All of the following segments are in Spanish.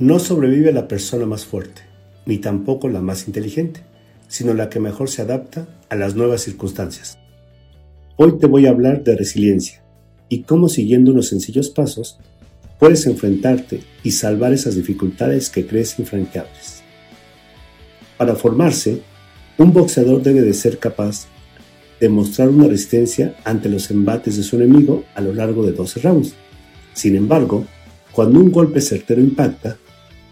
No sobrevive la persona más fuerte, ni tampoco la más inteligente, sino la que mejor se adapta a las nuevas circunstancias. Hoy te voy a hablar de resiliencia y cómo siguiendo unos sencillos pasos puedes enfrentarte y salvar esas dificultades que crees infranqueables. Para formarse, un boxeador debe de ser capaz de mostrar una resistencia ante los embates de su enemigo a lo largo de 12 rounds. Sin embargo, cuando un golpe certero impacta,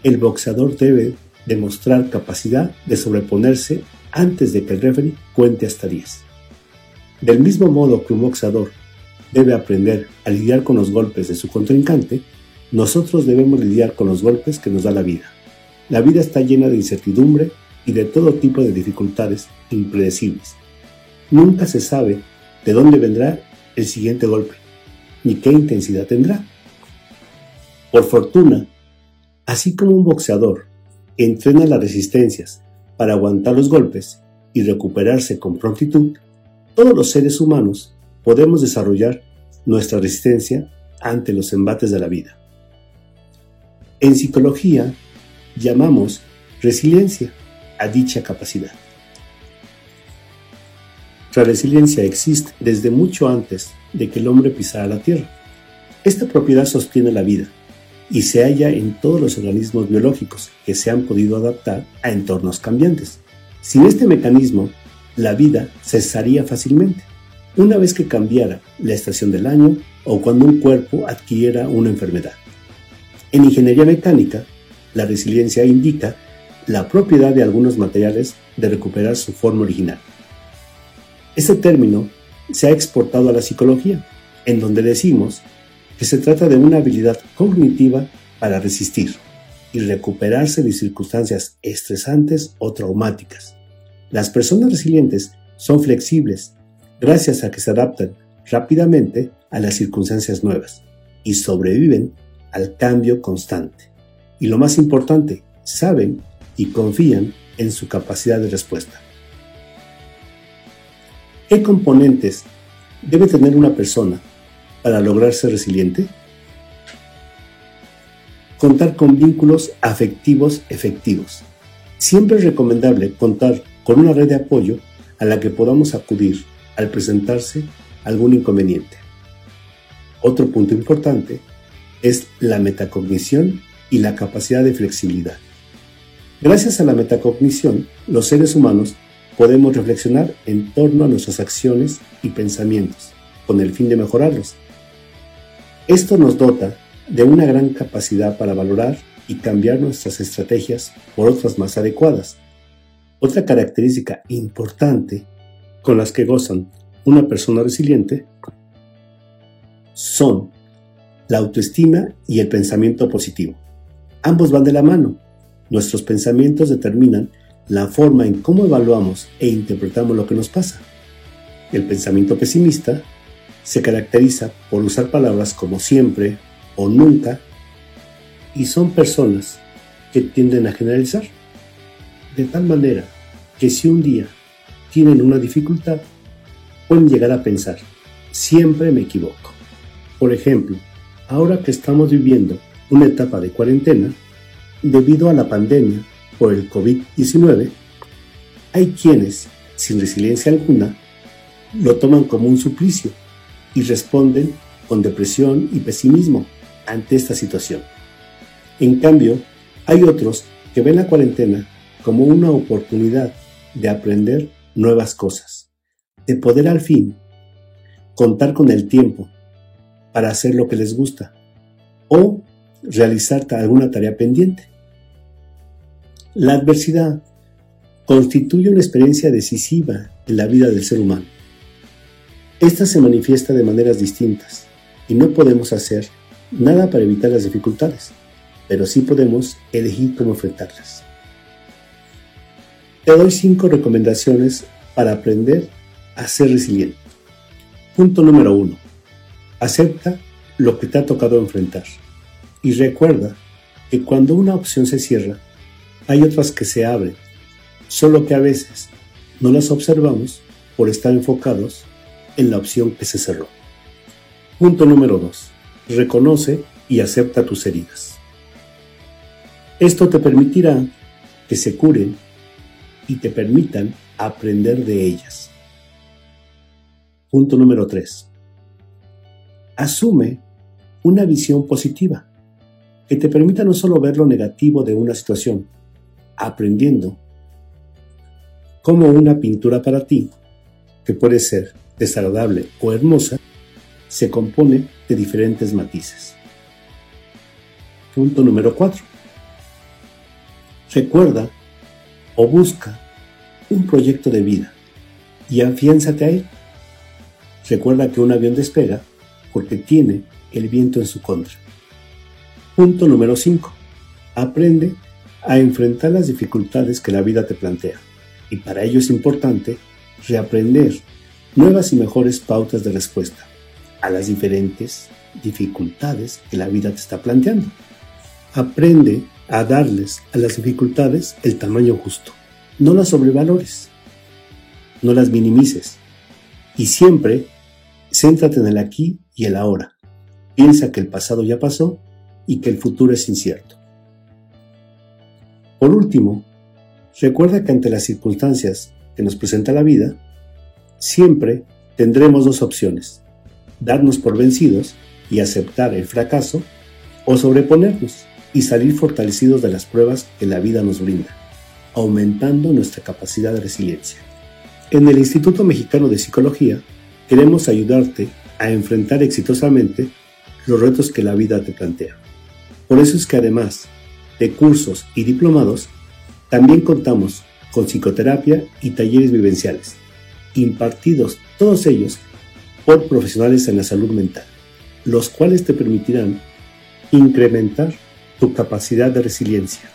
el boxeador debe demostrar capacidad de sobreponerse antes de que el referee cuente hasta 10. Del mismo modo que un boxeador debe aprender a lidiar con los golpes de su contrincante, nosotros debemos lidiar con los golpes que nos da la vida. La vida está llena de incertidumbre y de todo tipo de dificultades impredecibles. Nunca se sabe de dónde vendrá el siguiente golpe, ni qué intensidad tendrá. Por fortuna, así como un boxeador entrena las resistencias para aguantar los golpes y recuperarse con prontitud, todos los seres humanos podemos desarrollar nuestra resistencia ante los embates de la vida. En psicología llamamos resiliencia a dicha capacidad. La resiliencia existe desde mucho antes de que el hombre pisara la Tierra. Esta propiedad sostiene la vida y se halla en todos los organismos biológicos que se han podido adaptar a entornos cambiantes. Sin este mecanismo, la vida cesaría fácilmente, una vez que cambiara la estación del año o cuando un cuerpo adquiriera una enfermedad. En ingeniería mecánica, la resiliencia indica la propiedad de algunos materiales de recuperar su forma original. Este término se ha exportado a la psicología, en donde decimos que se trata de una habilidad cognitiva para resistir y recuperarse de circunstancias estresantes o traumáticas. Las personas resilientes son flexibles gracias a que se adaptan rápidamente a las circunstancias nuevas y sobreviven al cambio constante. Y lo más importante, saben y confían en su capacidad de respuesta. ¿Qué componentes debe tener una persona para lograr ser resiliente? Contar con vínculos afectivos efectivos. Siempre es recomendable contar con una red de apoyo a la que podamos acudir al presentarse algún inconveniente. Otro punto importante es la metacognición y la capacidad de flexibilidad. Gracias a la metacognición, los seres humanos podemos reflexionar en torno a nuestras acciones y pensamientos, con el fin de mejorarlos. Esto nos dota de una gran capacidad para valorar y cambiar nuestras estrategias por otras más adecuadas. Otra característica importante con las que gozan una persona resiliente son la autoestima y el pensamiento positivo. Ambos van de la mano. Nuestros pensamientos determinan la forma en cómo evaluamos e interpretamos lo que nos pasa. El pensamiento pesimista se caracteriza por usar palabras como siempre o nunca y son personas que tienden a generalizar. De tal manera que si un día tienen una dificultad, pueden llegar a pensar, siempre me equivoco. Por ejemplo, ahora que estamos viviendo una etapa de cuarentena, debido a la pandemia por el COVID-19, hay quienes, sin resiliencia alguna, lo toman como un suplicio y responden con depresión y pesimismo ante esta situación. En cambio, hay otros que ven la cuarentena como una oportunidad de aprender nuevas cosas, de poder al fin contar con el tiempo para hacer lo que les gusta o realizar alguna tarea pendiente. La adversidad constituye una experiencia decisiva en la vida del ser humano. Esta se manifiesta de maneras distintas y no podemos hacer nada para evitar las dificultades, pero sí podemos elegir cómo enfrentarlas. Te doy cinco recomendaciones para aprender a ser resiliente. Punto número uno. Acepta lo que te ha tocado enfrentar. Y recuerda que cuando una opción se cierra, hay otras que se abren, solo que a veces no las observamos por estar enfocados en la opción que se cerró. Punto número 2. Reconoce y acepta tus heridas. Esto te permitirá que se curen y te permitan aprender de ellas. Punto número 3. Asume una visión positiva que te permita no solo ver lo negativo de una situación, aprendiendo cómo una pintura para ti, que puede ser desagradable o hermosa, se compone de diferentes matices. Punto número 4. Recuerda o busca un proyecto de vida y afiánzate a él. Recuerda que un avión despega porque tiene el viento en su contra. Punto número 5. Aprende a enfrentar las dificultades que la vida te plantea. Y para ello es importante reaprender nuevas y mejores pautas de respuesta a las diferentes dificultades que la vida te está planteando. Aprende a darles a las dificultades el tamaño justo. No las sobrevalores, no las minimices y siempre céntrate en el aquí y el ahora. Piensa que el pasado ya pasó y que el futuro es incierto. Por último, recuerda que ante las circunstancias que nos presenta la vida, siempre tendremos dos opciones, darnos por vencidos y aceptar el fracaso o sobreponernos y salir fortalecidos de las pruebas que la vida nos brinda, aumentando nuestra capacidad de resiliencia. En el Instituto Mexicano de Psicología queremos ayudarte a enfrentar exitosamente los retos que la vida te plantea. Por eso es que además de cursos y diplomados, también contamos con psicoterapia y talleres vivenciales, impartidos todos ellos por profesionales en la salud mental, los cuales te permitirán incrementar tu capacidad de resiliencia